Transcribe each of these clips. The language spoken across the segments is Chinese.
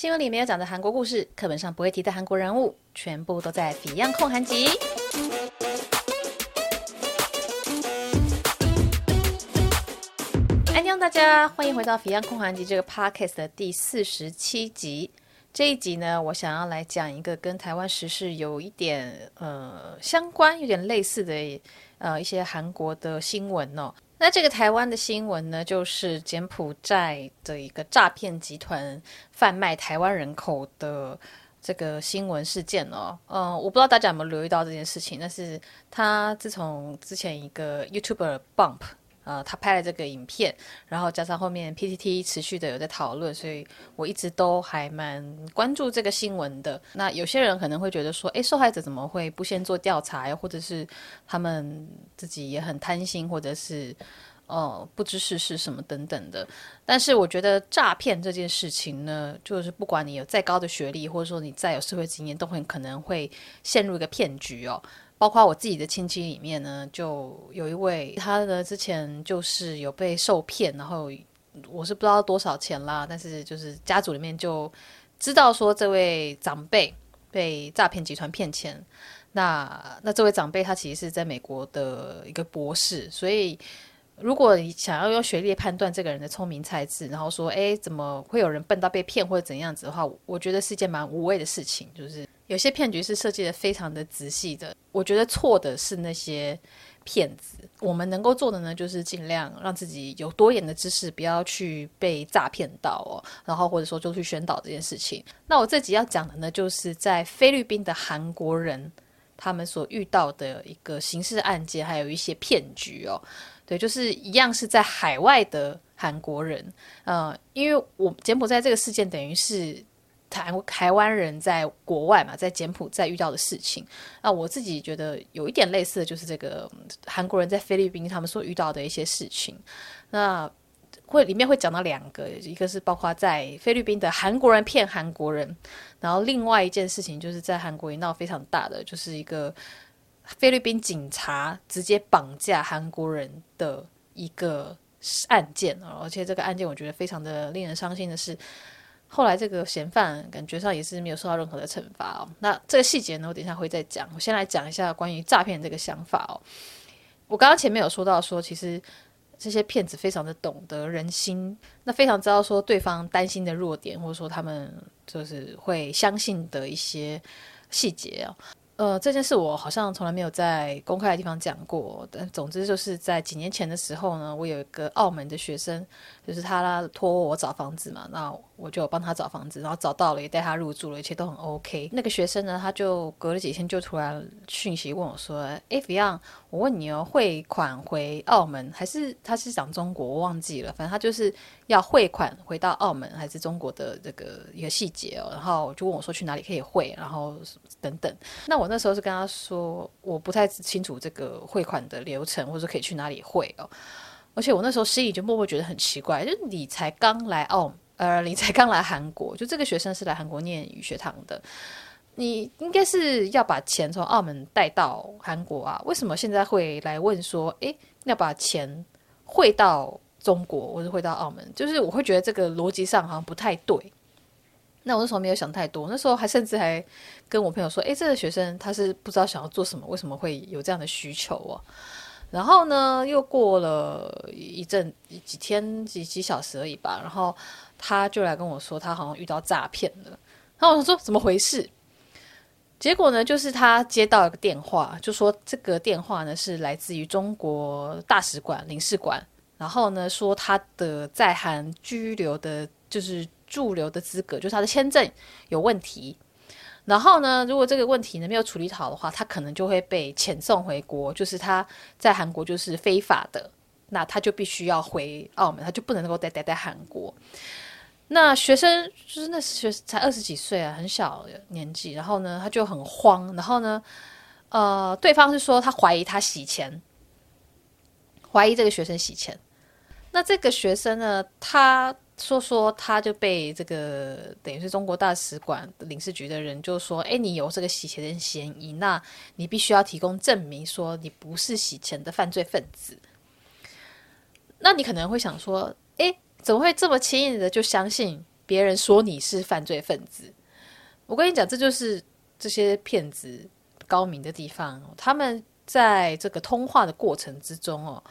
新闻里没有讲的韩国故事，课本上不会提的韩国人物，全部都在《Fion 焢韩集》。安妞，大家欢迎回到《Fion 焢韩集》这个 Podcast 的第四十七集。这一集呢，我想要来讲一个跟台湾时事有一点呃相关、有点类似的呃一些韩国的新闻哦。那这个台湾的新闻呢，就是柬埔寨的一个诈骗集团贩卖台湾人口的这个新闻事件哦。嗯，我不知道大家有没有留意到这件事情，但是他自从之前一个 YouTuber Bump。呃，他拍了这个影片，然后加上后面 PTT 持续的有在讨论，所以我一直都还蛮关注这个新闻的。那有些人可能会觉得说，诶，受害者怎么会不先做调查呀？或者是他们自己也很贪心，或者是呃不知事是什么等等的。但是我觉得诈骗这件事情呢，就是不管你有再高的学历，或者说你再有社会经验，都很可能会陷入一个骗局哦。包括我自己的亲戚里面呢，就有一位，他呢之前就是有被受骗，然后我是不知道多少钱啦，但是就是家族里面就知道说这位长辈被诈骗集团骗钱。那那这位长辈他其实是在美国的一个博士，所以如果你想要用学历判断这个人的聪明才智，然后说哎怎么会有人笨到被骗或者怎样子的话，我觉得是一件蛮无谓的事情，就是。有些骗局是设计的非常的仔细的，我觉得错的是那些骗子。我们能够做的呢，就是尽量让自己有多一点的知识，不要去被诈骗到哦。然后或者说就去宣导这件事情。那我这集要讲的呢，就是在菲律宾的韩国人他们所遇到的一个刑事案件，还有一些骗局哦。对，就是一样是在海外的韩国人，呃，因为我柬埔寨这个事件等于是。台台湾人在国外嘛，在柬埔寨遇到的事情，那我自己觉得有一点类似的就是这个韩国人在菲律宾他们所遇到的一些事情。那会里面会讲到两个，一个是包括在菲律宾的韩国人骗韩国人，然后另外一件事情就是在韩国也闹非常大的，就是一个菲律宾警察直接绑架韩国人的一个案件，而且这个案件我觉得非常的令人伤心的是。后来这个嫌犯感觉上也是没有受到任何的惩罚哦。那这个细节呢，我等一下会再讲。我先来讲一下关于诈骗这个想法哦。我刚刚前面有说到说，其实这些骗子非常的懂得人心，那非常知道说对方担心的弱点，或者说他们就是会相信的一些细节哦。呃，这件事我好像从来没有在公开的地方讲过，但总之就是在几年前的时候呢，我有一个澳门的学生，就是他托我找房子嘛，那我就帮他找房子，然后找到了，也带他入住了，一切都很 OK。那个学生呢，他就隔了几天就突然讯息问我说：“哎，Fion，我问你哦，汇款回澳门还是他是讲中国？我忘记了，反正他就是要汇款回到澳门还是中国的这个一个细节哦。然后就问我说去哪里可以汇，然后等等。那我。那时候是跟他说，我不太清楚这个汇款的流程，或者可以去哪里汇哦。而且我那时候心里就默默觉得很奇怪，就是你才刚来澳，呃，你才刚来韩国，就这个学生是来韩国念语学堂的，你应该是要把钱从澳门带到韩国啊？为什么现在会来问说，诶，要把钱汇到中国，或者汇到澳门？就是我会觉得这个逻辑上好像不太对。那我那时候没有想太多，那时候还甚至还跟我朋友说：“诶，这个学生他是不知道想要做什么，为什么会有这样的需求哦？”然后呢，又过了一阵几天几几小时而已吧，然后他就来跟我说，他好像遇到诈骗了。然后我说：“怎么回事？”结果呢，就是他接到一个电话，就说这个电话呢是来自于中国大使馆领事馆，然后呢说他的在韩居留的，就是。驻留的资格就是他的签证有问题，然后呢，如果这个问题呢没有处理好的话，他可能就会被遣送回国，就是他在韩国就是非法的，那他就必须要回澳门，他就不能够待待在韩国。那学生就是那学才二十几岁啊，很小年纪，然后呢他就很慌，然后呢，呃，对方是说他怀疑他洗钱，怀疑这个学生洗钱，那这个学生呢，他。说说他就被这个等于是中国大使馆领事局的人就说：“哎，你有这个洗钱的嫌疑，那你必须要提供证明，说你不是洗钱的犯罪分子。”那你可能会想说：“哎，怎么会这么轻易的就相信别人说你是犯罪分子。我跟你讲，这就是这些骗子高明的地方。他们在这个通话的过程之中哦，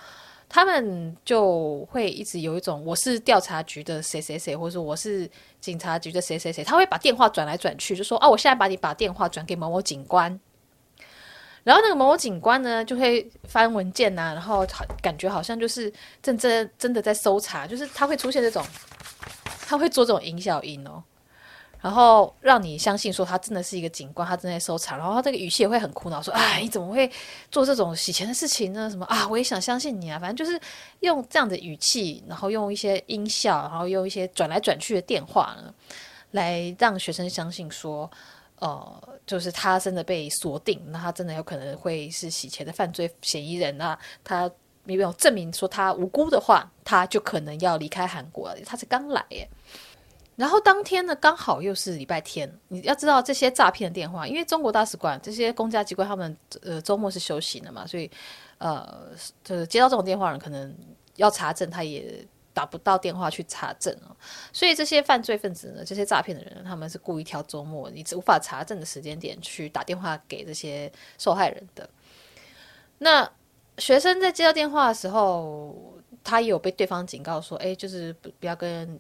他们就会一直有一种我是调查局的谁谁谁，或者说我是警察局的谁谁谁，他会把电话转来转去，就说啊，我现在把你把电话转给某某警官。然后那个某某警官呢，就会翻文件呐、然后感觉好像就是真真真的在搜查，就是他会出现这种，他会做这种音效音哦，然后让你相信说他真的是一个警官，他正在搜查，然后他这个语气也会很苦恼，说：“哎，你怎么会做这种洗钱的事情呢？什么啊？我也想相信你啊，反正就是用这样的语气，然后用一些音效，然后用一些转来转去的电话呢，来让学生相信说。”呃，就是他真的被锁定，那他真的有可能会是洗钱的犯罪嫌疑人啊。他没有证明说他无辜的话，他就可能要离开韩国了。他是刚来耶，然后当天呢，刚好又是礼拜天。你要知道这些诈骗电话，因为中国大使馆这些公家机关他们呃周末是休息的嘛，所以呃，就是接到这种电话人可能要查证，他也。打不到电话去查证哦，所以这些犯罪分子呢，这些诈骗的人，他们是故意挑周末你无法查证的时间点去打电话给这些受害人的。那学生在接到电话的时候，他也有被对方警告说：“哎，就是不要跟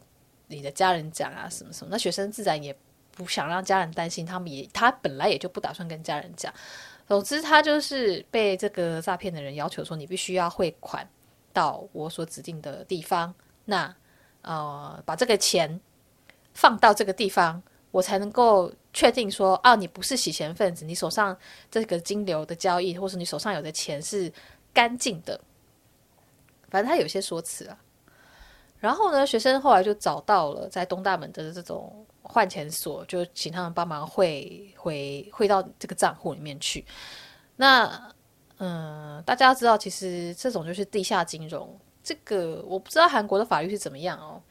你的家人讲啊，什么什么。”那学生自然也不想让家人担心，他们也他本来也就不打算跟家人讲。总之，他就是被这个诈骗的人要求说：“你必须要汇款到我所指定的地方。”那，呃，把这个钱放到这个地方，我才能够确定说，啊，你不是洗钱分子，你手上这个金流的交易，或是你手上有的钱是干净的。反正他有些说辞啊。然后呢，学生后来就找到了在东大门的这种换钱所，就请他们帮忙汇回汇到这个账户里面去。那，嗯，大家知道，其实这种就是地下金融。这个我不知道韩国的法律是怎么样哦，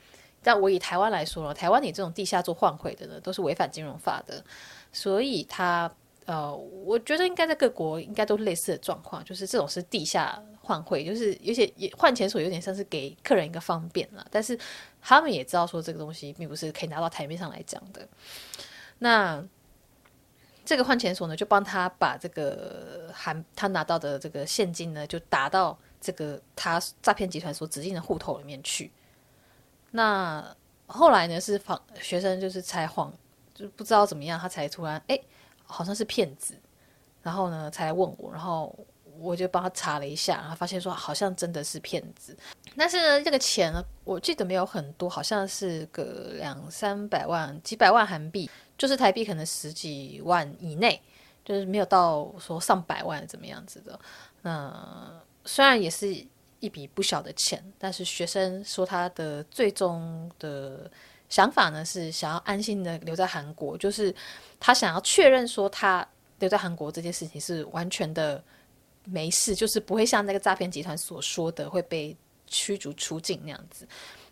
但我以台湾来说，台湾你这种地下做换汇的呢，都是违反金融法的，所以他呃，我觉得应该在各国应该都是类似的状况，就是这种是地下换汇，就是有些也换钱所有点像是给客人一个方便了，但是他们也知道说这个东西并不是可以拿到台面上来讲的，那这个换钱所呢，就帮他把这个含他拿到的这个现金呢，就打到。这个他诈骗集团所指定的户头里面去，那后来呢是访学生就是才晃就不知道怎么样，他才突然哎好像是骗子，然后呢才来问我，然后我就帮他查了一下，然后发现说好像真的是骗子，但是呢这个钱呢我记得没有很多，好像是个两三百万几百万韩币，就是台币可能十几万以内，就是没有到说上百万怎么样子的，那。虽然也是一笔不小的钱，但是学生说他的最终的想法呢，是想要安心的留在韩国，就是他想要确认说他留在韩国这件事情是完全的没事，就是不会像那个诈骗集团所说的会被驱逐出境那样子，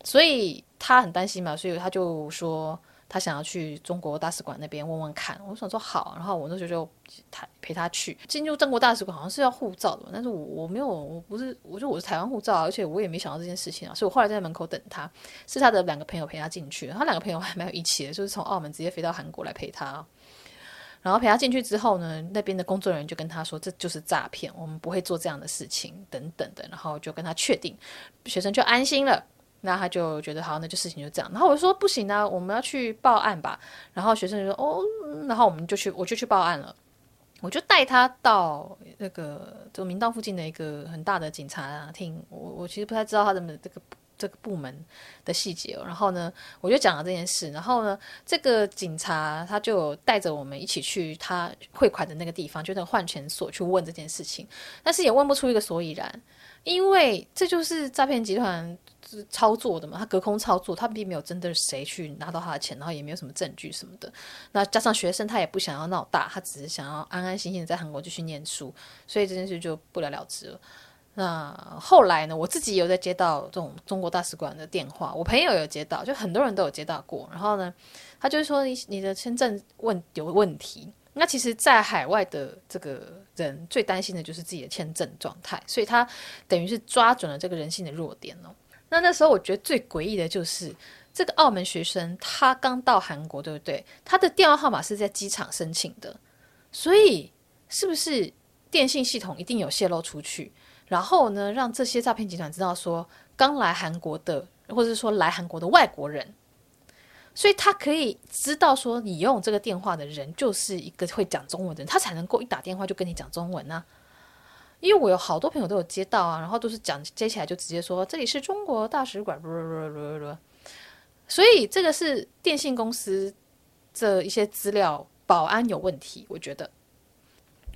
所以他很担心嘛，所以他就说。他想要去中国大使馆那边问问看，我想说好，然后我那时候就他陪他去进入中国大使馆，好像是要护照的，但是我我没有，我不是，我就我是台湾护照，而且我也没想到这件事情啊，所以我后来在门口等他，是他的两个朋友陪他进去，他两个朋友还蛮有义气的，就是从澳门直接飞到韩国来陪他，然后陪他进去之后呢，那边的工作人员就跟他说这就是诈骗，我们不会做这样的事情等等的，然后就跟他确定，学生就安心了。那他就觉得好，那就事情就这样。然后我说不行啊，我们要去报案吧。然后学生就说哦，然后我们就去，我就去报案了。我就带他到那个就明道附近的一个很大的警察厅。我我其实不太知道他的这个这个部门的细节哦。然后呢，我就讲了这件事。然后呢，这个警察他就带着我们一起去他汇款的那个地方，就那个换钱所去问这件事情。但是也问不出一个所以然，因为这就是诈骗集团。操作的嘛？他隔空操作，他并没有真的谁去拿到他的钱，然后也没有什么证据什么的。那加上学生他也不想要闹大，他只是想要安安心心的在韩国继续念书，所以这件事就不了了之了。那后来呢？我自己有在接到这种中国大使馆的电话，我朋友有接到，就很多人都有接到过。然后呢，他就是说你你的签证问有问题。那其实，在海外的这个人最担心的就是自己的签证状态，所以他等于是抓准了这个人性的弱点哦。那那时候我觉得最诡异的就是，这个澳门学生他刚到韩国，对不对？他的电话号码是在机场申请的，所以是不是电信系统一定有泄露出去？然后呢，让这些诈骗集团知道说，刚来韩国的，或者说来韩国的外国人，所以他可以知道说，你用这个电话的人就是一个会讲中文的人，他才能够一打电话就跟你讲中文呢、因为我有好多朋友都有接到啊，然后都是讲接起来就直接说这里是中国大使馆，所以这个是电信公司这一些资料保安有问题，我觉得。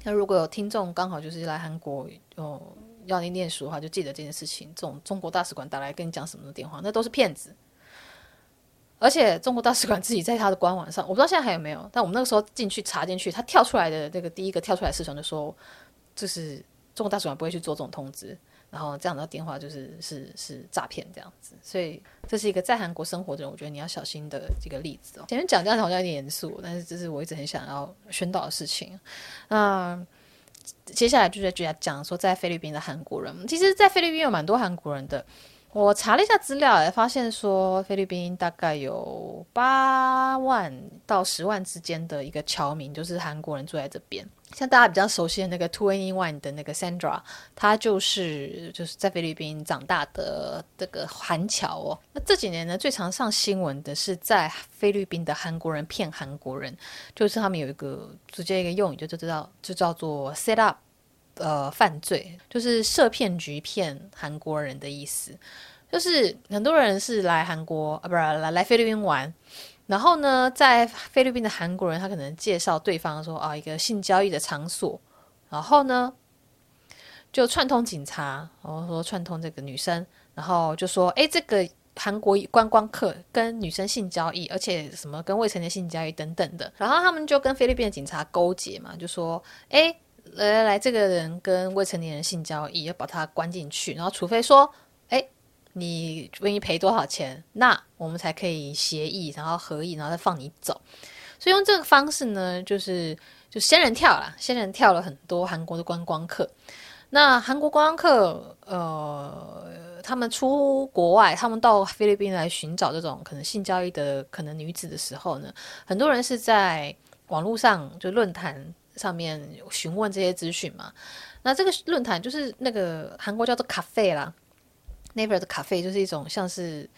那如果有听众刚好就是来韩国哦。要你念书的话，就记得这件事情。这种中国大使馆打来跟你讲什么的电话，那都是骗子。而且中国大使馆自己在他的官网上，我不知道现在还有没有。但我们那个时候进去查进去，他跳出来的那个第一个跳出来事情就说，就是中国大使馆不会去做这种通知，然后这样的电话就是是是诈骗这样子。所以这是一个在韩国生活的人，我觉得你要小心的这个例子哦。前面讲这样好像有点严肃，但是这是我一直很想要宣导的事情。那。接下来就是讲说，在菲律宾的韩国人，其实，在菲律宾有蛮多韩国人的。我查了一下资料，也发现说，菲律宾大概有八万到十万之间的一个侨民，就是韩国人住在这边。像大家比较熟悉的那个 2NE1 的那个 Sandra，他就是就是在菲律宾长大的这个韩侨哦。那这几年呢，最常上新闻的是在菲律宾的韩国人骗韩国人，就是他们有一个直接一个用语，就就知道就叫做 set up，呃，犯罪就是设骗局骗韩国人的意思。就是很多人是来韩国啊，不是来来菲律宾玩。然后呢，在菲律宾的韩国人，他可能介绍对方说啊，一个性交易的场所，然后呢，就串通警察，然后说串通这个女生，然后就说，哎，这个韩国观光客跟女生性交易，而且什么跟未成年性交易等等的，然后他们就跟菲律宾的警察勾结嘛，就说，哎，来来来，这个人跟未成年人性交易，要把他关进去，然后除非说。你愿意赔多少钱，那我们才可以协议，然后合议，然后再放你走。所以用这个方式呢，就是就仙人跳啦，仙人跳了很多韩国的观光客。那韩国观光客，呃，他们出国外，他们到菲律宾来寻找这种可能性交易的可能女子的时候呢，很多人是在网络上就论坛上面询问这些资讯嘛。那这个论坛就是那个韩国叫做咖啡啦。Naver 的咖啡就是一种像是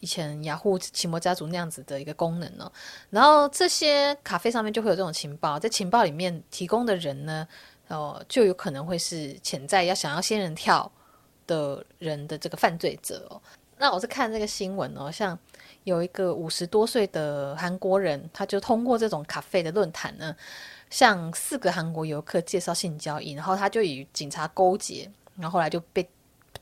以前雅虎奇摩家族那样子的一个功能哦，然后这些咖啡上面就会有这种情报，在情报里面提供的人呢，哦，就有可能会是潜在要想要仙人跳的人的这个犯罪者哦。那我是看这个新闻哦，像有一个五十多岁的韩国人，他就通过这种咖啡的论坛呢，向四个韩国游客介绍性交易，然后他就与警察勾结，然后后来就被。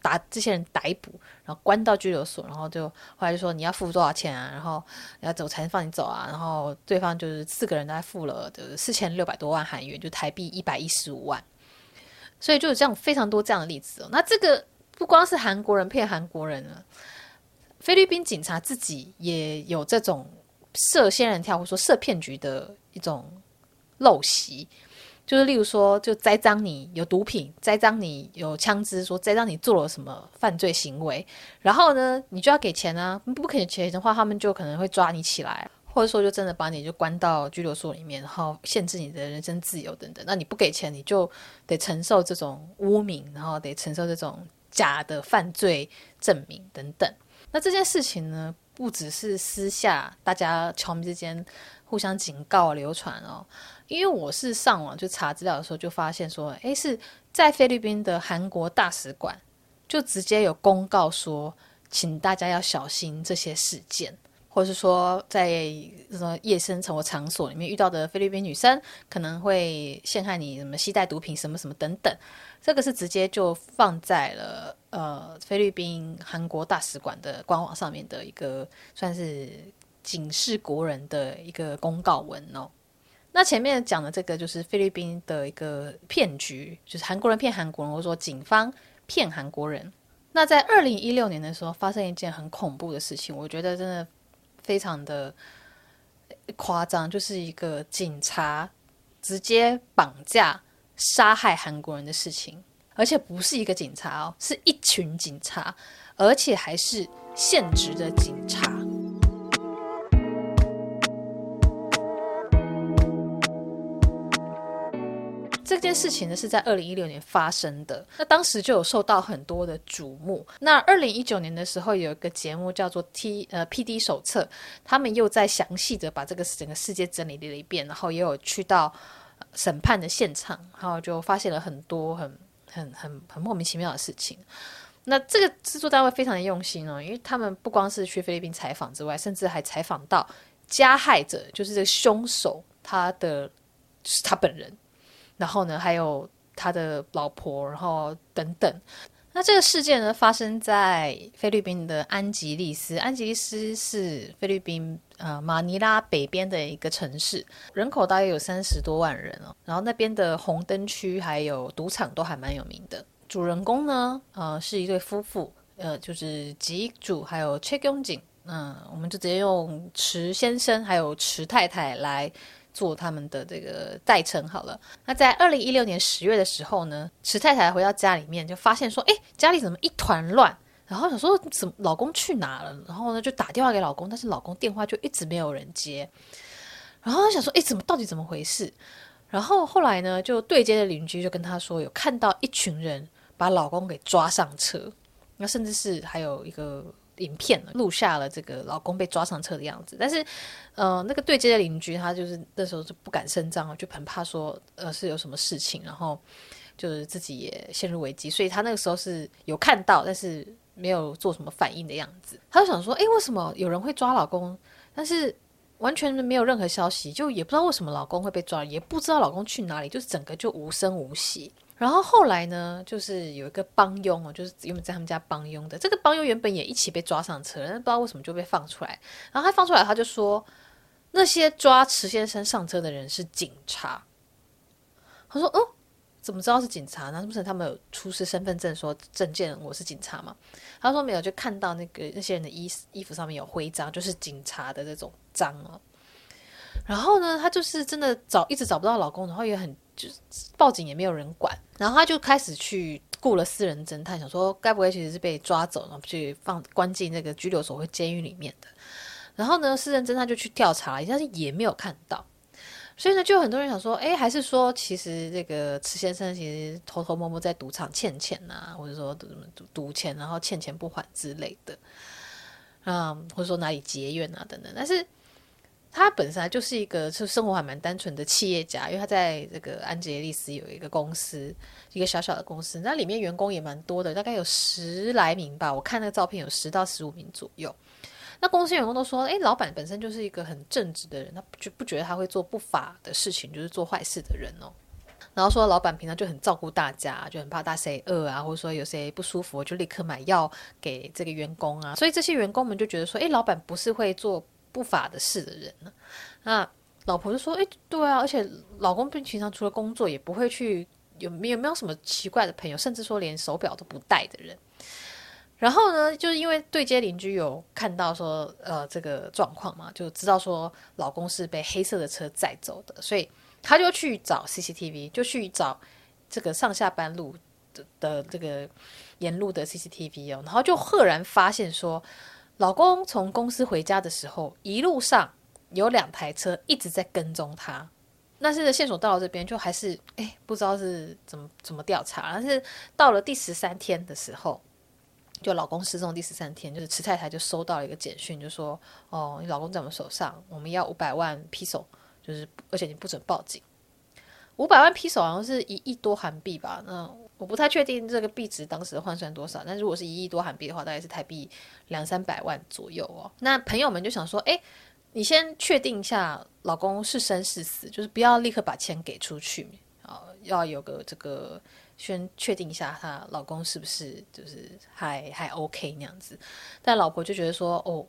打这些人逮捕，然后关到拘留所，然后就后来就说你要付多少钱啊？然后要走才能放你走啊？然后对方就是四个人都付了的四千六百多万韩元，就台币一百一十五万。所以就有这样非常多这样的例子哦。那这个不光是韩国人骗韩国人了，菲律宾警察自己也有这种设仙人跳或说设骗局的一种陋习。就是例如说，就栽赃你有毒品，栽赃你有枪支，说栽赃你做了什么犯罪行为，然后呢，你就要给钱啊！不给钱的话，他们就可能会抓你起来，或者说就真的把你就关到拘留所里面，然后限制你的人身自由等等。那你不给钱，你就得承受这种污名，然后得承受这种假的犯罪证明等等。那这件事情呢，不只是私下大家球迷之间互相警告流传哦。因为我是上网就查资料的时候，就发现说，诶，是在菲律宾的韩国大使馆就直接有公告说，请大家要小心这些事件，或是说在什么夜深沉的场所里面遇到的菲律宾女生可能会陷害你，什么携带毒品什么什么等等，这个是直接就放在了呃菲律宾韩国大使馆的官网上面的一个算是警示国人的一个公告文哦。那前面讲的这个就是菲律宾的一个骗局，就是韩国人骗韩国人，或者说警方骗韩国人。那在二零一六年的时候，发生一件很恐怖的事情，我觉得真的非常的夸张，就是一个警察直接绑架杀害韩国人的事情，而且不是一个警察哦，是一群警察，而且还是现职的警察。这件事情呢是在二零一六年发生的，那当时就有受到很多的瞩目。那二零一九年的时候，有一个节目叫做 T 呃 PD 手册，他们又在详细的把这个整个事件整理了一遍，然后也有去到审判的现场，然后就发现了很多很很很很莫名其妙的事情。那这个制作单位非常的用心哦，因为他们不光是去菲律宾采访之外，甚至还采访到加害者，就是这个凶手他的是他本人，然后呢还有他的老婆，然后等等。那这个事件呢发生在菲律宾的安吉利斯，安吉利斯是菲律宾呃马尼拉北边的一个城市，人口大约有三十多万人哦，然后那边的红灯区还有赌场都还蛮有名的。主人公呢，呃，是一对夫妇，呃，就是吉主还有切公景，嗯，我们就直接用池先生还有池太太来做他们的这个代称好了。那在二零一六年十月的时候呢，池太太回到家里面就发现说，哎，家里怎么一团乱？然后想说怎么老公去哪了？然后呢就打电话给老公，但是老公电话就一直没有人接。然后想说，哎，怎么到底怎么回事？然后后来呢，就对接的邻居就跟他说，有看到一群人。把老公给抓上车，那甚至是还有一个影片录下了这个老公被抓上车的样子。但是，呃，那个对接的邻居他就是那时候就不敢声张，就很怕说呃是有什么事情，然后就是自己也陷入危机，所以他那个时候是有看到，但是没有做什么反应的样子。他就想说，诶，为什么有人会抓老公？但是完全没有任何消息，就也不知道为什么老公会被抓，也不知道老公去哪里，就是整个就无声无息。然后后来呢，就是有一个帮佣哦，就是原本在他们家帮佣的。这个帮佣原本也一起被抓上车，但不知道为什么就被放出来。然后他放出来，他就说那些抓池先生上车的人是警察。他说：“哦，怎么知道是警察呢？那不是他们有出示身份证说证件我是警察吗？”他说没有，就看到那个那些人的衣衣服上面有徽章，就是警察的这种章哦。然后呢，她就是真的找一直找不到老公，然后也很。就是报警也没有人管，然后她就开始去雇了私人侦探，想说该不会其实是被抓走，然后去放关进那个拘留所或监狱里面的。然后呢，私人侦探就去调查了，但是也没有看到。所以呢，就很多人想说，哎，还是说其实这个池先生其实偷偷摸摸在赌场欠钱呐、啊，或者说赌赌钱，然后欠钱不还之类的，嗯，或者说哪里结怨啊等等，但是。他本身就是一个是生活还蛮单纯的企业家，因为他在这个安吉丽斯有一个公司，一个小小的公司，那里面员工也蛮多的，大概有十来名吧。我看那个照片有十到十五名左右。那公司员工都说，哎，老板本身就是一个很正直的人，他就不觉得他会做不法的事情，就是做坏事的人哦。然后说老板平常就很照顾大家，就很怕大谁饿啊，或者说有谁不舒服，就立刻买药给这个员工啊。所以这些员工们就觉得说，哎，老板不是会做。不法的事的人呢？那老婆就说：“哎，对啊，而且老公平常除了工作，也不会去有没有没有什么奇怪的朋友，甚至说连手表都不戴的人。然后呢，就是因为对接邻居有看到说，呃，这个状况嘛，就知道说老公是被黑色的车载走的，所以他就去找 CCTV，就去找这个上下班路的的这个沿路的 CCTV 哦，然后就赫然发现说。”老公从公司回家的时候，一路上有两台车一直在跟踪他。但是线索到了这边，就还是哎，不知道是怎么怎么调查。但是到了第十三天的时候，就老公失踪第十三天，就是池太太就收到了一个简讯，就说：“哦，你老公在我们手上，我们要五百万披手，就是而且你不准报警。五百万披手好像是一亿多韩币吧？那。”我不太确定这个币值当时换算多少，但如果是一亿多韩币的话，大概是台币两三百万左右哦。那朋友们就想说，哎，你先确定一下老公是生是死，就是不要立刻把钱给出去啊，要有个这个先确定一下她老公是不是就是还还 OK 那样子。但老婆就觉得说，哦，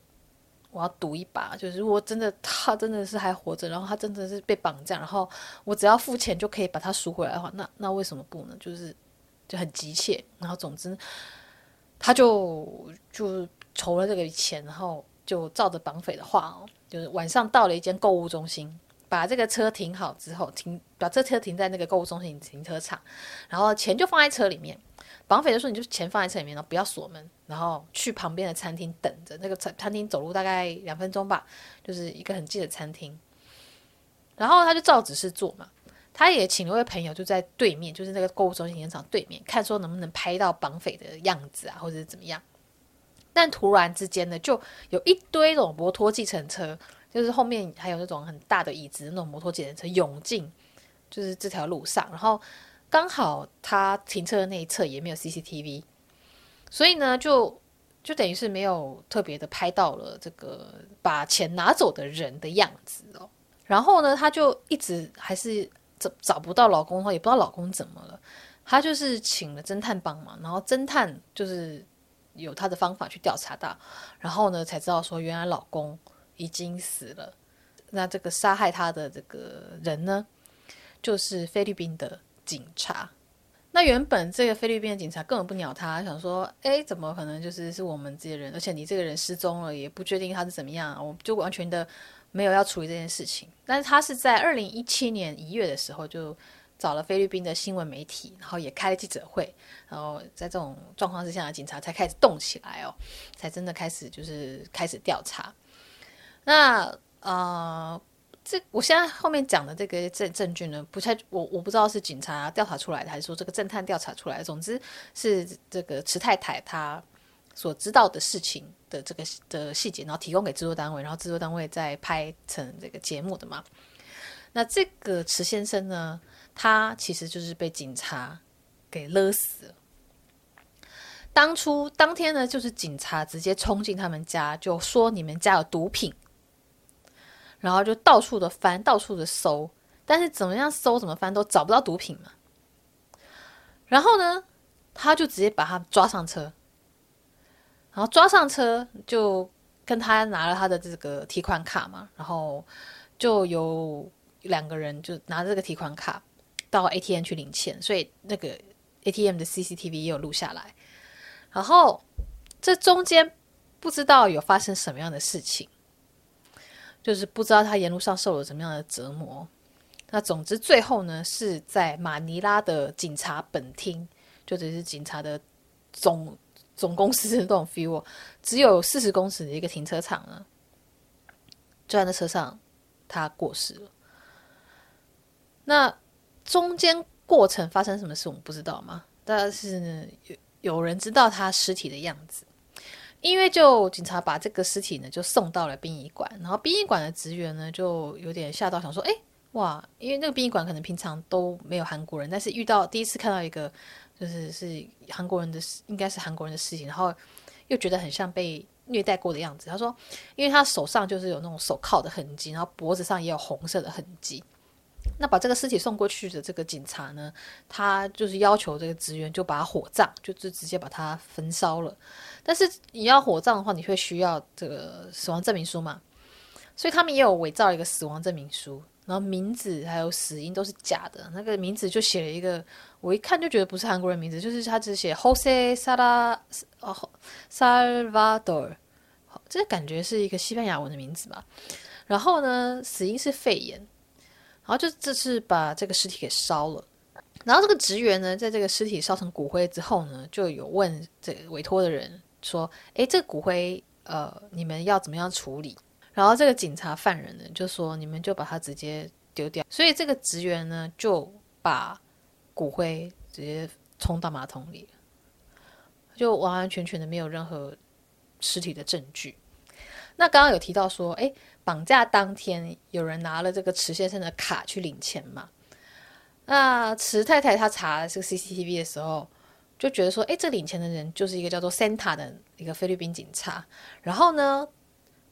我要赌一把，就是如果真的他真的是还活着，然后他真的是被绑架，然后我只要付钱就可以把他赎回来的话，那那为什么不呢？就是。就很急切，然后总之，他就就筹了这个钱，然后就照着绑匪的话哦，就是晚上到了一间购物中心，把这个车停好之后，停把这车停在那个购物中心停车场，然后钱就放在车里面。绑匪就说：“你就钱放在车里面，然后不要锁门，然后去旁边的餐厅等着。那个餐餐厅走路大概两分钟吧，就是一个很近的餐厅。然后他就照指示做嘛。”他也请了位朋友就在对面，就是那个购物中心现场对面，看说能不能拍到绑匪的样子啊，或者是怎么样。但突然之间呢，就有一堆那种摩托计程车，就是后面还有那种很大的椅子，那种摩托计程车涌进，就是这条路上。然后刚好他停车的那一侧也没有 CCTV，所以呢，就就等于是没有特别的拍到了这个把钱拿走的人的样子哦。然后呢，他就一直还是找不到老公的话，也不知道老公怎么了。他就是请了侦探帮忙，然后侦探就是。有他的方法去调查到，然后呢，才知道说原来老公已经死了。那这个杀害他的这个人呢，就是菲律宾的警察。那原本这个菲律宾的警察根本不鸟他，想说，哎，怎么可能就是是我们这些人？而且你这个人失踪了，也不确定他是怎么样，我就完全的没有要处理这件事情。但是他是在二零一七年一月的时候就。找了菲律宾的新闻媒体，然后也开了记者会，然后在这种状况之下，警察才开始动起来哦，才真的开始就是开始调查。那呃，这我现在后面讲的这个证证据呢，不太我我不知道是警察调查出来的，还是说这个侦探调查出来的。总之是这个池太太她所知道的事情的这个的细节，然后提供给制作单位，然后制作单位再拍成这个节目的嘛。那这个池先生呢？他其实就是被警察给勒死了。当初当天呢，就是警察直接冲进他们家，就说你们家有毒品，然后就到处的翻，到处的搜，但是怎么样搜怎么翻都找不到毒品嘛。然后呢，他就直接把他抓上车，然后抓上车就跟他拿了他的这个提款卡嘛，然后就有两个人就拿着这个提款卡。到 ATM 去领钱，所以那个 ATM 的 CCTV 也有录下来。然后这中间不知道有发生什么样的事情，就是不知道他沿路上受了什么样的折磨。那总之最后呢，是在马尼拉的警察本厅，就只是警察的总总公司的这种 feel，只有四十公尺的一个停车场呢，就在那车上他过世了。那。中间过程发生什么事，我们不知道吗？但是有有人知道他尸体的样子，因为就警察把这个尸体呢就送到了殡仪馆，然后殡仪馆的职员呢就有点吓到，想说：哎，哇！因为那个殡仪馆可能平常都没有韩国人，但是遇到第一次看到一个就是是韩国人的，应该是韩国人的事情，然后又觉得很像被虐待过的样子。他说，因为他手上就是有那种手铐的痕迹，然后脖子上也有红色的痕迹。那把这个尸体送过去的这个警察呢，他就是要求这个职员就把火葬，就就直接把它焚烧了。但是你要火葬的话，你会需要这个死亡证明书嘛？所以他们也有伪造一个死亡证明书，然后名字还有死因都是假的。那个名字就写了一个，我一看就觉得不是韩国人名字，就是他只写 Jose Sara 哦 Salvador，这感觉是一个西班牙文的名字吧。然后呢，死因是肺炎。然后就这次把这个尸体给烧了，然后这个职员呢，在这个尸体烧成骨灰之后呢，就有问这个委托的人说：“诶，这个骨灰呃，你们要怎么样处理？”然后这个警察犯人呢就说：“你们就把它直接丢掉。”所以这个职员呢就把骨灰直接冲到马桶里，就完完全全的没有任何尸体的证据。那刚刚有提到说，诶。绑架当天，有人拿了这个池先生的卡去领钱嘛？那池太太她查这个 CCTV 的时候，就觉得说，哎，这领钱的人就是一个叫做 Santa 的一个菲律宾警察。然后呢，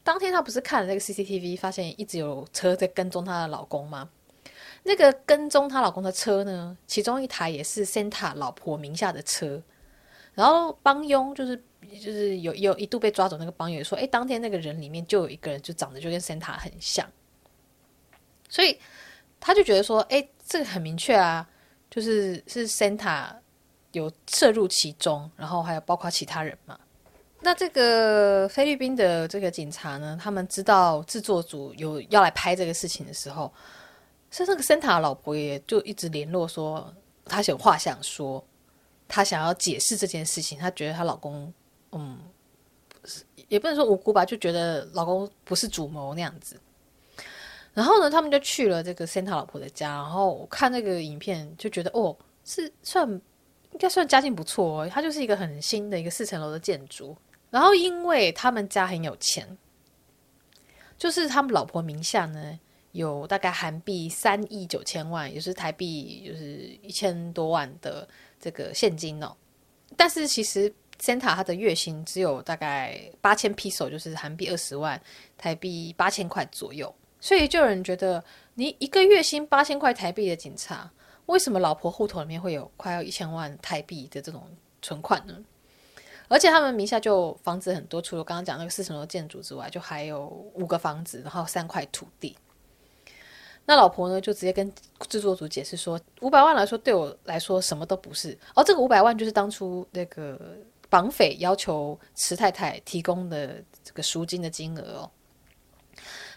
当天她不是看了那个 CCTV，发现一直有车在跟踪她的老公吗？那个跟踪她老公的车呢，其中一台也是 Santa 老婆名下的车。然后帮佣就是。就是有有一度被抓走那个帮友说，哎，当天那个人里面就有一个人，就长得就跟 Santa 很像，所以他就觉得说，哎，这个很明确啊，就是是 Santa 有涉入其中，然后还有包括其他人嘛。那这个菲律宾的这个警察呢，他们知道制作组有要来拍这个事情的时候，是那个 Santa 老婆也就一直联络说，他有话想说，他想要解释这件事情，他觉得她老公。嗯，也不能说无辜吧，就觉得老公不是主谋那样子。然后呢，他们就去了这个 Santa 老婆的家，然后我看那个影片就觉得，哦，是算应该算家境不错哦，它就是一个很新的一个四层楼的建筑。然后因为他们家很有钱，就是他们老婆名下呢有大概韩币三亿九千万，也是台币就是一千多万的这个现金哦。但是其实 Santa 他的月薪只有大概八千 peso，，就是韩币二十万，台币八千块左右。所以就有人觉得，你一个月薪八千块台币的警察，为什么老婆户头里面会有快要一千万台币的这种存款呢？而且他们名下就房子很多，除了刚刚讲那个四层楼建筑之外，就还有五个房子，然后三块土地。那老婆呢，就直接跟制作组解释说，五百万来说对我来说什么都不是。哦，这个五百万就是当初那个绑匪要求池太太提供的这个赎金的金额哦。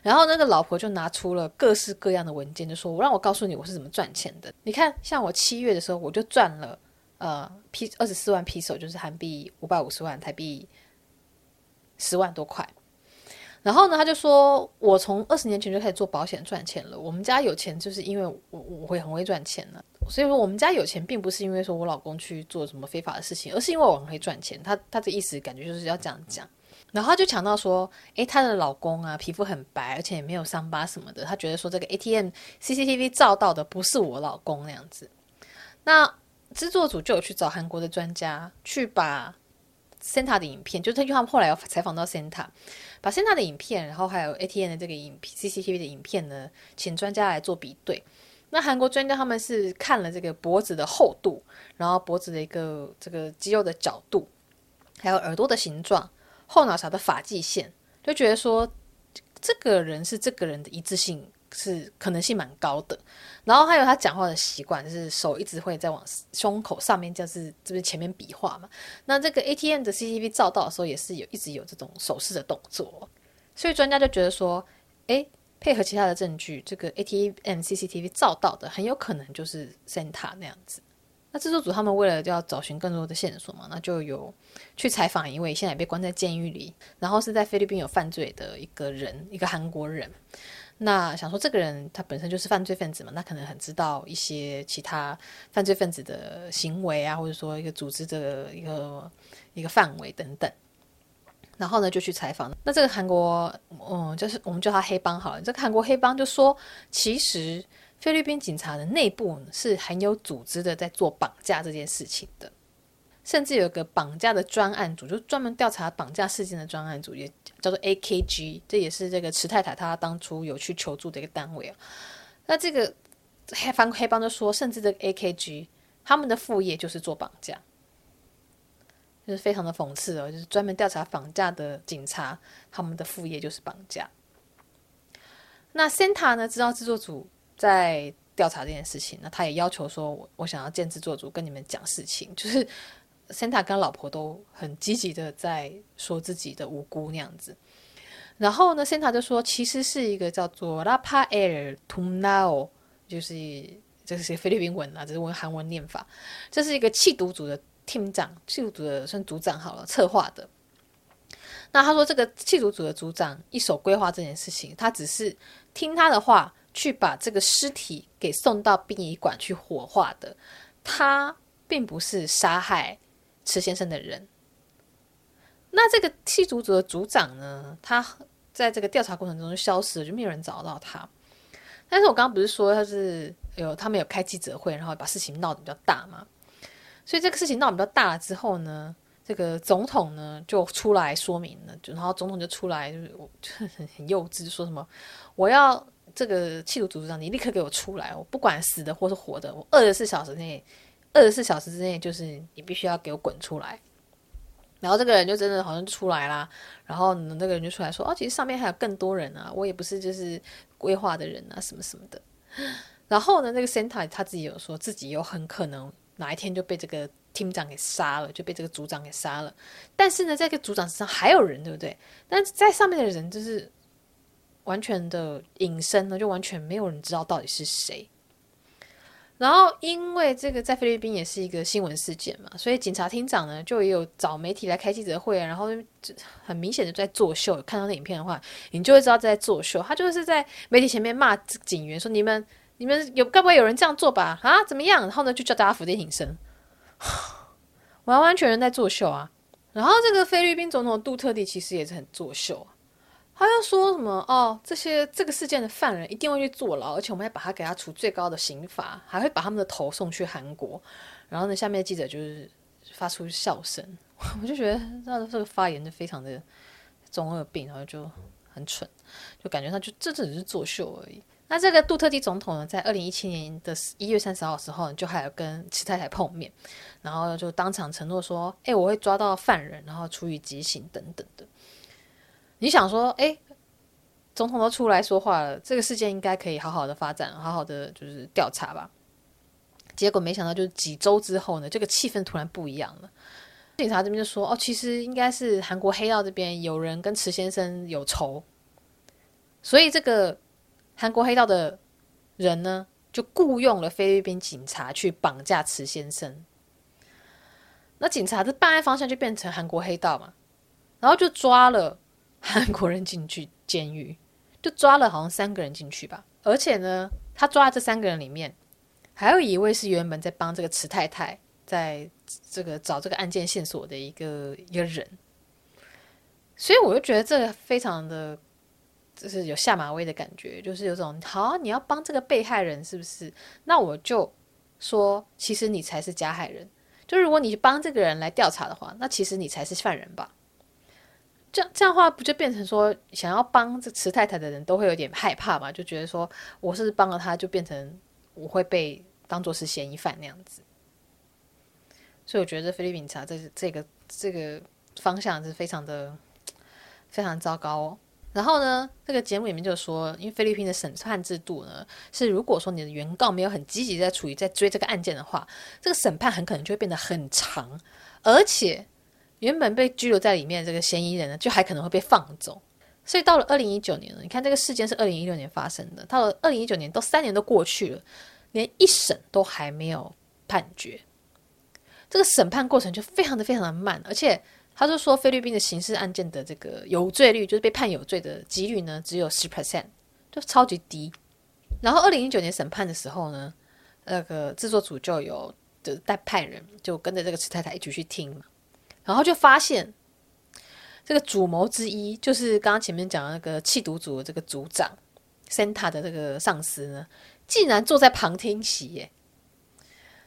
然后那个老婆就拿出了各式各样的文件，就说：“我让我告诉你我是怎么赚钱的。你看，像我七月的时候，我就赚了呃 P 二十四万披索，就是韩币五百五十万台币十万多块。然后呢，他就说我从二十年前就开始做保险赚钱了。我们家有钱，就是因为我我会很会赚钱呢。所以说我们家有钱，并不是因为说我老公去做什么非法的事情，而是因为我很会赚钱。他他的意思感觉就是要这样讲。”然后他就强调说：“诶，她的老公啊，皮肤很白，而且也没有伤疤什么的。他觉得说这个 ATM CCTV 照到的不是我老公那样子。那制作组就有去找韩国的专家，去把 Santa 的影片，就是他们后来有采访到 Santa，把 Santa 的影片，然后还有 ATN 的这个影 CCTV 的影片呢，请专家来做比对。那韩国专家他们是看了这个脖子的厚度，然后脖子的一个这个肌肉的角度，还有耳朵的形状。”后脑勺的发际线，就觉得说这个人是这个人的一致性是可能性蛮高的。然后还有他讲话的习惯，就是手一直会在往胸口上面，就是这边前面比划嘛。那这个 ATM 的 CCTV 照到的时候，也是有一直有这种手势的动作。所以专家就觉得说，诶，配合其他的证据，这个 ATM CCTV 照到的很有可能就是 Santa 那样子。那制作组他们为了要找寻更多的线索嘛，那就有去采访一位现在被关在监狱里，然后是在菲律宾有犯罪的一个人，一个韩国人。那想说这个人他本身就是犯罪分子嘛，那可能很知道一些其他犯罪分子的行为啊，或者说一个组织的一个一个范围等等。然后呢，就去采访。那这个韩国，嗯，就是我们叫他黑帮好了。这个韩国黑帮就说，其实。菲律宾警察的内部是很有组织的，在做绑架这件事情的，甚至有个绑架的专案组，就专门调查绑架事件的专案组，也叫做 AKG，这也是这个池太太她当初有去求助的一个单位啊。那这个黑帮黑帮就说，甚至这个 AKG 他们的副业就是做绑架，就是非常的讽刺哦，就是专门调查绑架的警察，他们的副业就是绑架。那 Santa 呢，知道制作组。在调查这件事情，那他也要求说，我我想要见制作组跟你们讲事情，就是 Santa 跟老婆都很积极的在说自己的无辜那样子。然后呢，Santa 就说，其实是一个叫做 Rafael Tunao，就是这是菲律宾文啊，这是文韩文念法，这是一个弃毒组的 team 长，弃毒组的算组长好了，策划的。那他说，这个弃毒组的组长一手规划这件事情，他只是听他的话。去把这个尸体给送到殡仪馆去火化的，他并不是杀害池先生的人。那这个缉毒组的组长呢？他在这个调查过程中就消失了，就没有人找到他。但是我刚刚不是说他是有他们有开记者会，然后把事情闹得比较大嘛？所以这个事情闹得比较大了之后呢，这个总统呢就出来说明了，就然后总统就出来就是我就 很很幼稚，说什么我要。这个缉毒组组长，你立刻给我出来！我不管死的或是活的，我二十四小时内，二十四小时之内，就是你必须要给我滚出来。然后这个人就真的好像出来啦，然后那个人就出来说：“哦，其实上面还有更多人啊，我也不是就是规划的人啊，什么什么的。”然后呢，那个 Santa 他自己有说自己有很可能哪一天就被这个 team 长给杀了，就被这个组长给杀了。但是呢，在这个组长身上还有人，对不对？但在上面的人就是。完全的隐身呢，就完全没有人知道到底是谁。然后因为这个在菲律宾也是一个新闻事件嘛，所以警察厅长呢就也有找媒体来开记者会，然后很明显的在作秀。看到那影片的话，你就会知道在作秀。他就是在媒体前面骂警员说：“你们你们有该不会有人这样做吧？啊，怎么样？”然后呢就叫大家伏地挺身，完完全全在作秀啊。然后这个菲律宾总统杜特地其实也是很作秀。他又说什么哦？这些这个事件的犯人一定会去坐牢，而且我们要把他给他处最高的刑罚，还会把他们的头送去韩国。然后呢，下面的记者就是发出笑声，我就觉得他这个发言就非常的中二病，然后就很蠢，就感觉他就这只是作秀而已。那这个杜特蒂总统呢，在二零一七年的一月三十号的时候，就还有跟池太太碰面，然后就当场承诺说：“哎，我会抓到犯人，然后处以极刑等等的。”你想说，哎，总统都出来说话了，这个事件应该可以好好的发展，好好的就是调查吧。结果没想到，就是几周之后呢，这个气氛突然不一样了。警察这边就说，哦，其实应该是韩国黑道这边有人跟池先生有仇，所以这个韩国黑道的人呢，就雇佣了菲律宾警察去绑架池先生。那警察的办案方向就变成韩国黑道嘛，然后就抓了。韩国人进去监狱，就抓了好像三个人进去吧。而且呢，他抓这三个人里面，还有一位是原本在帮这个池太太在这个找这个案件线索的一个一个人。所以我就觉得这个非常的，就是有下马威的感觉，就是有种好，你要帮这个被害人是不是？那我就说，其实你才是加害人。就如果你帮这个人来调查的话，那其实你才是犯人吧。这样这样的话，不就变成说，想要帮这池太太的人都会有点害怕嘛？就觉得说，我是帮了他，就变成我会被当作是嫌疑犯那样子。所以我觉得菲律宾警察这这个这个方向是非常的非常糟糕哦。然后呢，这个节目里面就说，因为菲律宾的审判制度呢，是如果说你的原告没有很积极在处理在追这个案件的话，这个审判很可能就会变得很长，而且。原本被拘留在里面的这个嫌疑人呢，就还可能会被放走。所以到了二零一九年了，你看这个事件是二零一六年发生的，到了二零一九年都三年都过去了，连一审都还没有判决，这个审判过程就非常的非常的慢。而且他就说，菲律宾的刑事案件的这个有罪率，就是被判有罪的几率呢，只有十 percent，就超级低。然后二零一九年审判的时候呢，那个制作组就有的带派人就跟着这个池太太一起去听嘛。然后就发现，这个主谋之一就是刚刚前面讲的那个缉毒组的这个组长，Santa 的这个上司呢，竟然坐在旁听席耶！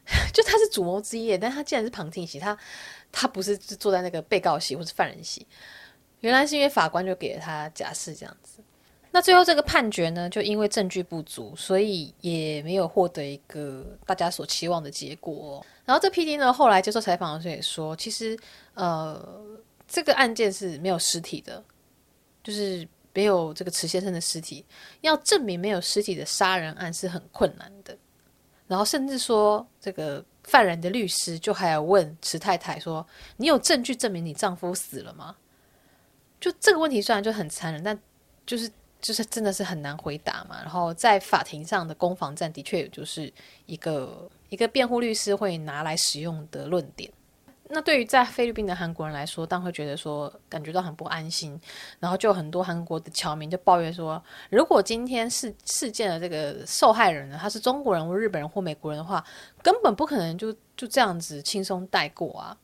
就他是主谋之一，但他竟然是旁听席，他他不是坐在那个被告席或是犯人席，原来是因为法官就给了他假释这样子。那最后这个判决呢，就因为证据不足，所以也没有获得一个大家所期望的结果。然后这 PD 呢，后来接受采访的时候也说，其实呃，这个案件是没有尸体的，就是没有这个池先生的尸体，要证明没有尸体的杀人案是很困难的。然后甚至说，这个犯人的律师就还要问池太太说：“你有证据证明你丈夫死了吗？”就这个问题虽然就很残忍，但就是。就是真的是很难回答嘛，然后在法庭上的攻防战的确就是一个一个辩护律师会拿来使用的论点。那对于在菲律宾的韩国人来说，当会觉得说感觉到很不安心，然后就很多韩国的侨民就抱怨说，如果今天事事件的这个受害人呢，他是中国人或日本人或美国人的话，根本不可能就就这样子轻松带过啊。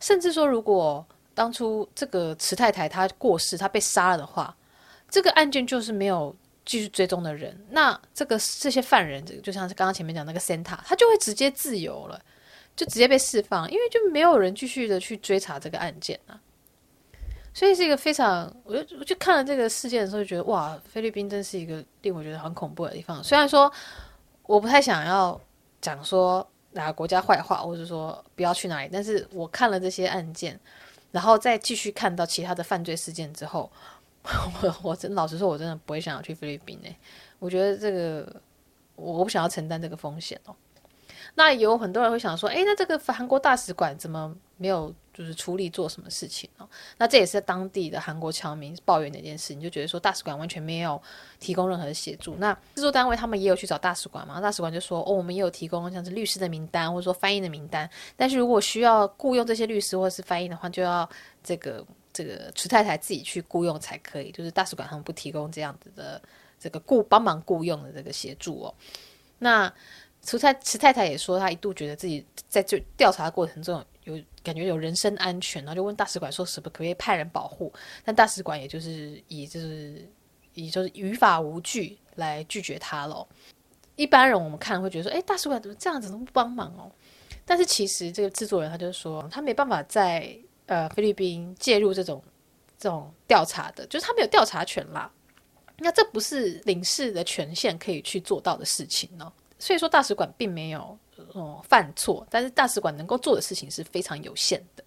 甚至说，如果当初这个池太太她过世，她被杀了的话。这个案件就是没有继续追踪的人，那这个这些犯人，这就像是刚刚前面讲那个 Santa，他就会直接自由了，就直接被释放，因为就没有人继续的去追查这个案件啊。所以是一个非常，我就我就看了这个事件的时候，就觉得哇，菲律宾真是一个令我觉得很恐怖的地方。虽然说我不太想要讲说哪个国家坏话，或者说不要去哪里，但是我看了这些案件，然后再继续看到其他的犯罪事件之后。我我真老实说，我真的不会想要去菲律宾诶。我觉得这个我不想要承担这个风险哦。那有很多人会想说，诶，那这个韩国大使馆怎么没有就是出力做什么事情哦。那这也是当地的韩国侨民抱怨的一件事，你就觉得说大使馆完全没有提供任何的协助。那制作单位他们也有去找大使馆嘛？大使馆就说哦，我们也有提供像是律师的名单或者说翻译的名单，但是如果需要雇佣这些律师或者是翻译的话，就要这个这个池太太自己去雇佣才可以，就是大使馆他们不提供这样子的这个雇帮忙雇佣的这个协助哦。那池太池太太也说，她一度觉得自己在这调查的过程中有感觉有人身安全，然后就问大使馆说，是不是可不可以派人保护？但大使馆也就是以就是以就是于法无据来拒绝他喽。一般人我们看会觉得说，哎，大使馆怎么这样子都不帮忙哦？但是其实这个制作人他就说，他没办法在呃菲律宾介入这种这种调查的，就是他没有调查权啦。那这不是领事的权限可以去做到的事情呢？所以说大使馆并没有哦、嗯、犯错，但是大使馆能够做的事情是非常有限的。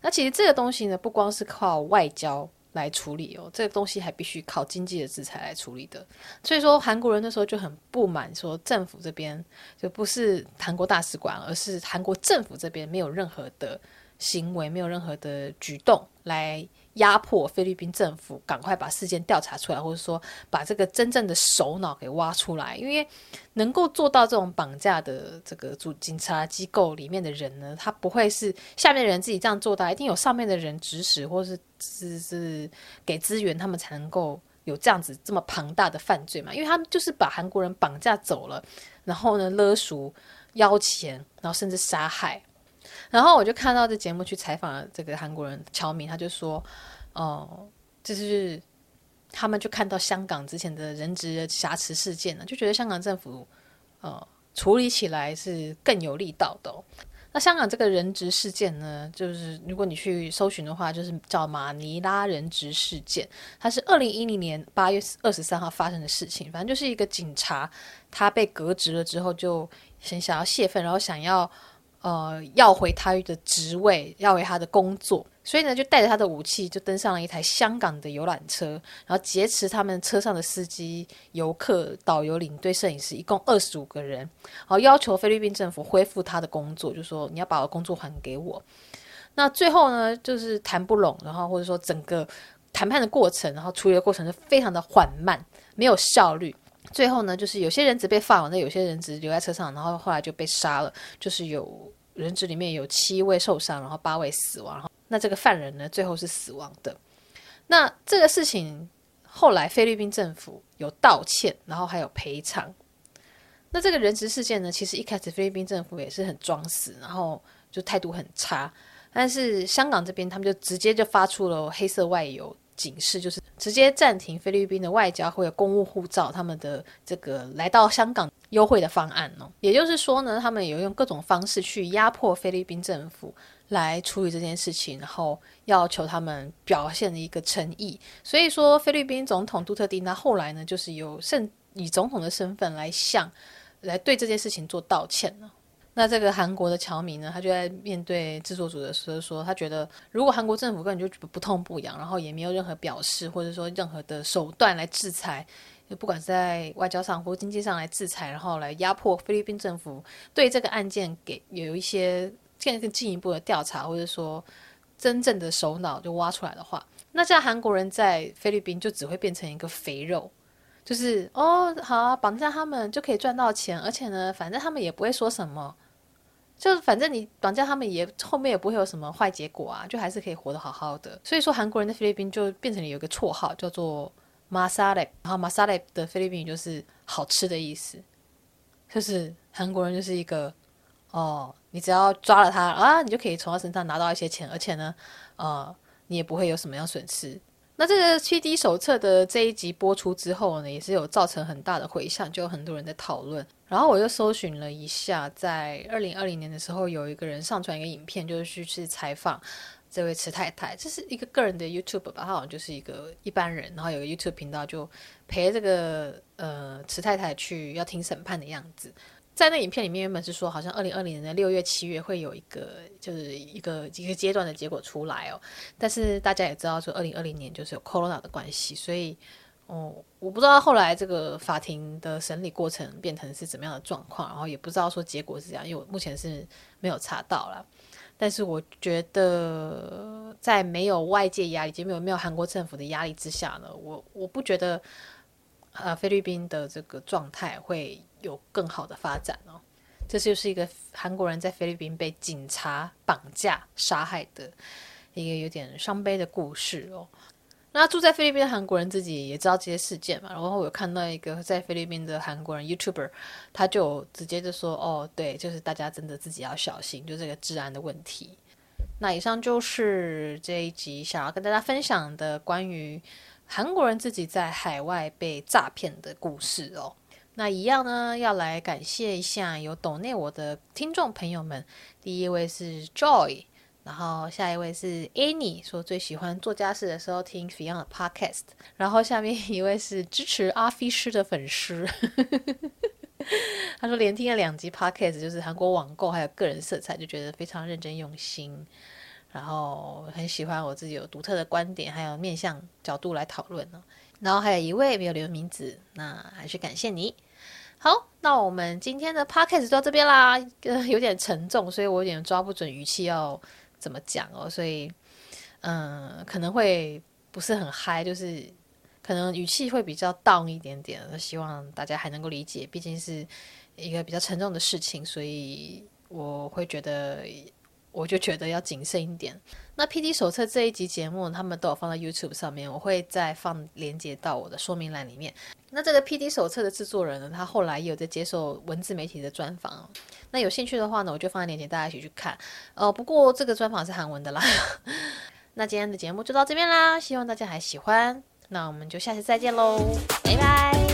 那其实这个东西呢，不光是靠外交来处理哦，这个东西还必须靠经济的制裁来处理的。所以说韩国人那时候就很不满，说政府这边就不是韩国大使馆，而是韩国政府这边没有任何的行为，没有任何的举动来。压迫菲律宾政府赶快把事件调查出来，或者说把这个真正的首脑给挖出来。因为能够做到这种绑架的这个主警察机构里面的人呢，他不会是下面的人自己这样做到，一定有上面的人指使，或是是是给资源，他们才能够有这样子这么庞大的犯罪嘛。因为他们就是把韩国人绑架走了，然后呢勒赎、要钱，然后甚至杀害。然后我就看到这节目去采访了这个韩国人乔明，他就说，哦、就是他们就看到香港之前的人质的挟持事件呢，就觉得香港政府呃处理起来是更有力道的、那香港这个人质事件呢，就是如果你去搜寻的话，就是叫马尼拉人质事件，它是二零一零年八月二十三号发生的事情。反正就是一个警察，他被革职了之后，就先想要泄愤，然后想要。呃，要回他的职位，要回他的工作，所以呢，就带着他的武器，就登上了一台香港的游览车，然后劫持他们车上的司机、游客、导游、领队、摄影师，一共二十五个人，然后要求菲律宾政府恢复他的工作，就说你要把我的工作还给我。那最后呢，就是谈不拢，然后或者说整个谈判的过程，然后处理的过程是非常的缓慢，没有效率。最后呢，就是有些人质被放了，那有些人质留在车上，然后后来就被杀了。就是有人质里面有七位受伤，然后八位死亡。那这个犯人呢，最后是死亡的。那这个事情后来菲律宾政府有道歉，然后还有赔偿。那这个人质事件呢，其实一开始菲律宾政府也是很装死，然后就态度很差。但是香港这边他们就直接就发出了黑色外游。警示就是直接暂停菲律宾的外交或者公务护照，他们的这个来到香港优惠的方案哦。也就是说呢，他们有用各种方式去压迫菲律宾政府来处理这件事情，然后要求他们表现的一个诚意。所以说，菲律宾总统杜特蒂那后来呢，就是有甚以总统的身份来向来对这件事情做道歉呢。那这个韩国的侨民呢，他就在面对制作组的时候说，他觉得如果韩国政府根本就不痛不痒，然后也没有任何表示，或者说任何的手段来制裁，不管是在外交上或经济上来制裁，然后来压迫菲律宾政府对这个案件给有一些更更进一步的调查，或者说真正的首脑就挖出来的话，那这样韩国人在菲律宾就只会变成一个肥肉。就是哦，好啊，绑架他们就可以赚到钱，而且呢，反正他们也不会说什么，就反正你绑架他们也后面也不会有什么坏结果啊，就还是可以活得好好的。所以说，韩国人的菲律宾就变成了有一个绰号叫做马萨勒然后马萨勒的菲律宾语就是好吃的意思，就是韩国人就是一个哦，你只要抓了他啊，你就可以从他身上拿到一些钱，而且呢，呃，你也不会有什么样损失。那这个七 D 手册的这一集播出之后呢，也是有造成很大的回响，就有很多人在讨论。然后我又搜寻了一下，在二零二零年的时候，有一个人上传一个影片，就是去去采访这位池太太，这是一个个人的 YouTube 吧，他好像就是一个一般人，然后有个 YouTube 频道就陪这个呃池太太去要听审判的样子。在那影片里面，原本是说好像二零二零年的六月、七月会有一个，就是一个一个阶段的结果出来哦。但是大家也知道，说二零二零年就是有 Corona 的关系，所以哦，我不知道后来这个法庭的审理过程变成是怎么样的状况，然后也不知道说结果是怎样，因为我目前是没有查到啦。但是我觉得在没有外界压力，就没有没有韩国政府的压力之下呢，我我不觉得呃菲律宾的这个状态会有更好的发展哦。这就是一个韩国人在菲律宾被警察绑架杀害的一个有点伤悲的故事哦。那住在菲律宾的韩国人自己也知道这些事件嘛，然后我有看到一个在菲律宾的韩国人 YouTuber，他就直接就说：“哦，对，就是大家真的自己要小心，就这个治安的问题。”那以上就是这一集想要跟大家分享的关于韩国人自己在海外被诈骗的故事哦。那一样呢，要来感谢一下有懂内我的听众朋友们。第一位是 Joy，然后下一位是 Annie，说最喜欢做家事的时候听 Fion 的 Podcast。然后下面一位是支持阿飞师的粉丝，他说连听了两集 Podcast，就是韩国网购还有个人色彩，就觉得非常认真用心，然后很喜欢我自己有独特的观点，还有面向角度来讨论呢。然后还有一位没有留名字，那还是感谢你。好，那我们今天的 podcast 就到这边啦，呃，有点沉重，所以我有点抓不准语气要怎么讲哦，所以嗯，可能会不是很嗨，就是可能语气会比较 down 一点点，希望大家还能够理解，毕竟是一个比较沉重的事情，所以我会觉得。我就觉得要谨慎一点。那 PD 手册这一集节目，他们都有放在 YouTube 上面，我会再放连接到我的说明栏里面。那这个 PD 手册的制作人呢，他后来也有在接受文字媒体的专访。那有兴趣的话呢，我就放在链接，大家一起去看。呃，不过这个专访是韩文的啦。那今天的节目就到这边啦，希望大家还喜欢。那我们就下次再见喽，拜拜。